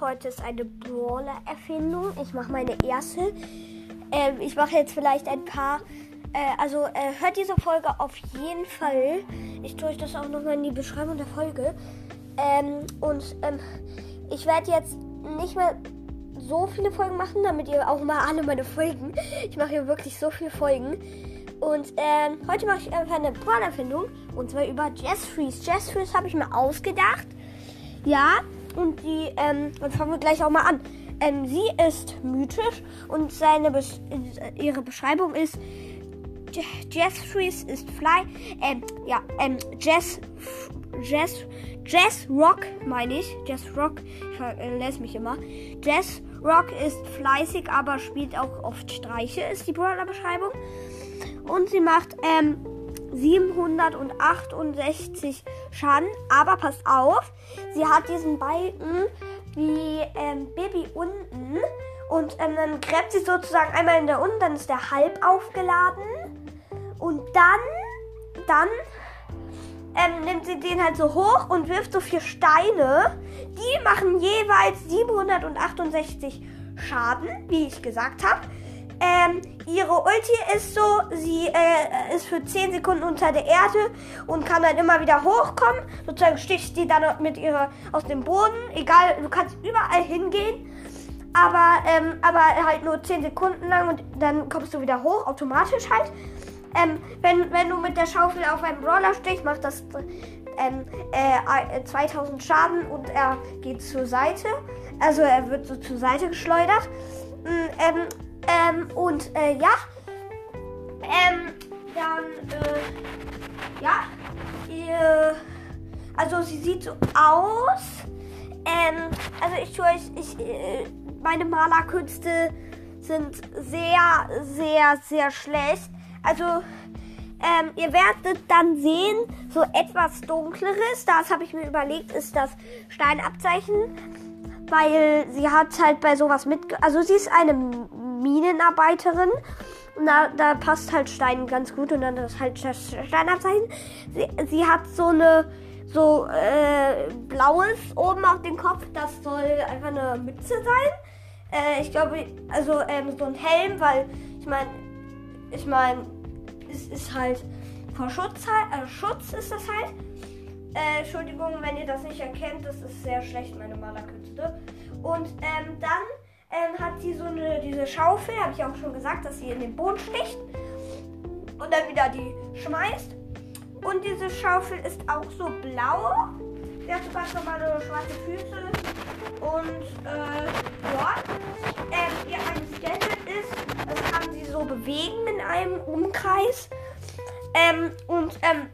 Heute ist eine Brawler-Erfindung. Ich mache meine erste. Ähm, ich mache jetzt vielleicht ein paar. Äh, also äh, hört diese Folge auf jeden Fall. Ich tue euch das auch nochmal in die Beschreibung der Folge. Ähm, und ähm, ich werde jetzt nicht mehr so viele Folgen machen, damit ihr auch mal alle meine Folgen. Ich mache hier wirklich so viele Folgen. Und ähm, heute mache ich einfach eine Brawler-Erfindung. Und zwar über Jazz Freeze. Jazz Freeze habe ich mir ausgedacht. Ja, und die, ähm, dann fangen wir gleich auch mal an. Ähm, sie ist mythisch und seine Besch ihre Beschreibung ist Freeze ist Fly, ähm, ja, ähm, Jazz, Jazz, Jazz Rock meine ich, Jazz Rock, ich verlässt mich immer. Jazz Rock ist fleißig, aber spielt auch oft Streiche, ist die Brawler-Beschreibung. Und sie macht, ähm, 768 Schaden. Aber passt auf, sie hat diesen Balken wie ähm, Baby unten. Und ähm, dann gräbt sie sozusagen einmal in der unten, dann ist der halb aufgeladen. Und dann, dann ähm, nimmt sie den halt so hoch und wirft so vier Steine. Die machen jeweils 768 Schaden, wie ich gesagt habe. Ähm, ihre Ulti ist so, sie äh, ist für 10 Sekunden unter der Erde und kann dann immer wieder hochkommen. Sozusagen sticht sie dann mit ihrer aus dem Boden. Egal, du kannst überall hingehen. Aber, ähm, aber halt nur 10 Sekunden lang und dann kommst du wieder hoch, automatisch halt. Ähm, wenn, wenn du mit der Schaufel auf einen Brawler stichst, macht das ähm, äh, 2000 Schaden und er geht zur Seite. Also er wird so zur Seite geschleudert. Mm, ähm, ähm, und äh, ja, ähm, dann, äh, ja, ihr, also sie sieht so aus. Ähm, also ich tue euch, ich, äh, meine Malerkünste sind sehr, sehr, sehr schlecht. Also, ähm, ihr werdet dann sehen, so etwas dunkleres, das habe ich mir überlegt, ist das Steinabzeichen, weil sie hat halt bei sowas mit, also sie ist eine Minenarbeiterin. Na, da passt halt Stein ganz gut und dann ist halt das Steinabzeichen. Sie, sie hat so eine so äh, blaues oben auf dem Kopf. Das soll einfach eine Mütze sein. Äh, ich glaube, also ähm, so ein Helm, weil ich meine, ich meine, es ist halt vor Schutz, halt, Schutz ist das halt. Äh, Entschuldigung, wenn ihr das nicht erkennt, das ist sehr schlecht, meine Malerkünste. Und ähm, dann ähm, hat sie so eine, diese Schaufel, habe ich auch schon gesagt, dass sie in den Boden sticht und dann wieder die schmeißt. Und diese Schaufel ist auch so blau. Sie hat sogar schon mal eine schwarze Füße. Und äh, ja, ähm, ihr eines Gadget ist, das kann sie so bewegen in einem Umkreis. Ähm, und ähm,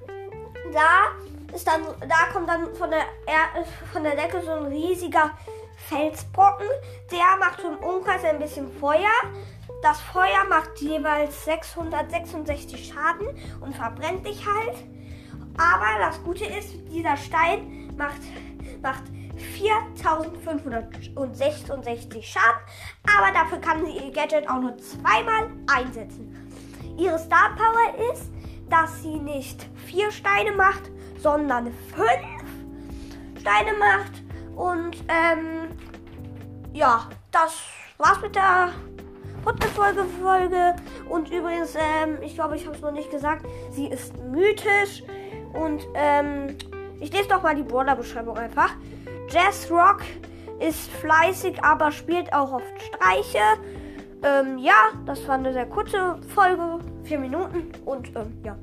da ist dann, da kommt dann von der, er von der Decke so ein riesiger Felsbrocken. Der macht im Umkreis ein bisschen Feuer. Das Feuer macht jeweils 666 Schaden und verbrennt dich halt. Aber das Gute ist, dieser Stein macht, macht 4566 Schaden. Aber dafür kann sie ihr Gadget auch nur zweimal einsetzen. Ihre Star Power ist, dass sie nicht vier Steine macht, sondern fünf Steine macht. Und ähm, ja, das war's mit der Podcast-Folge. Folge. Und übrigens, ähm, ich glaube, ich habe es noch nicht gesagt, sie ist mythisch. Und ähm, ich lese doch mal die Border-Beschreibung einfach. Jazz Rock ist fleißig, aber spielt auch oft Streiche. Ähm, ja, das war eine sehr kurze Folge, vier Minuten und ähm, ja.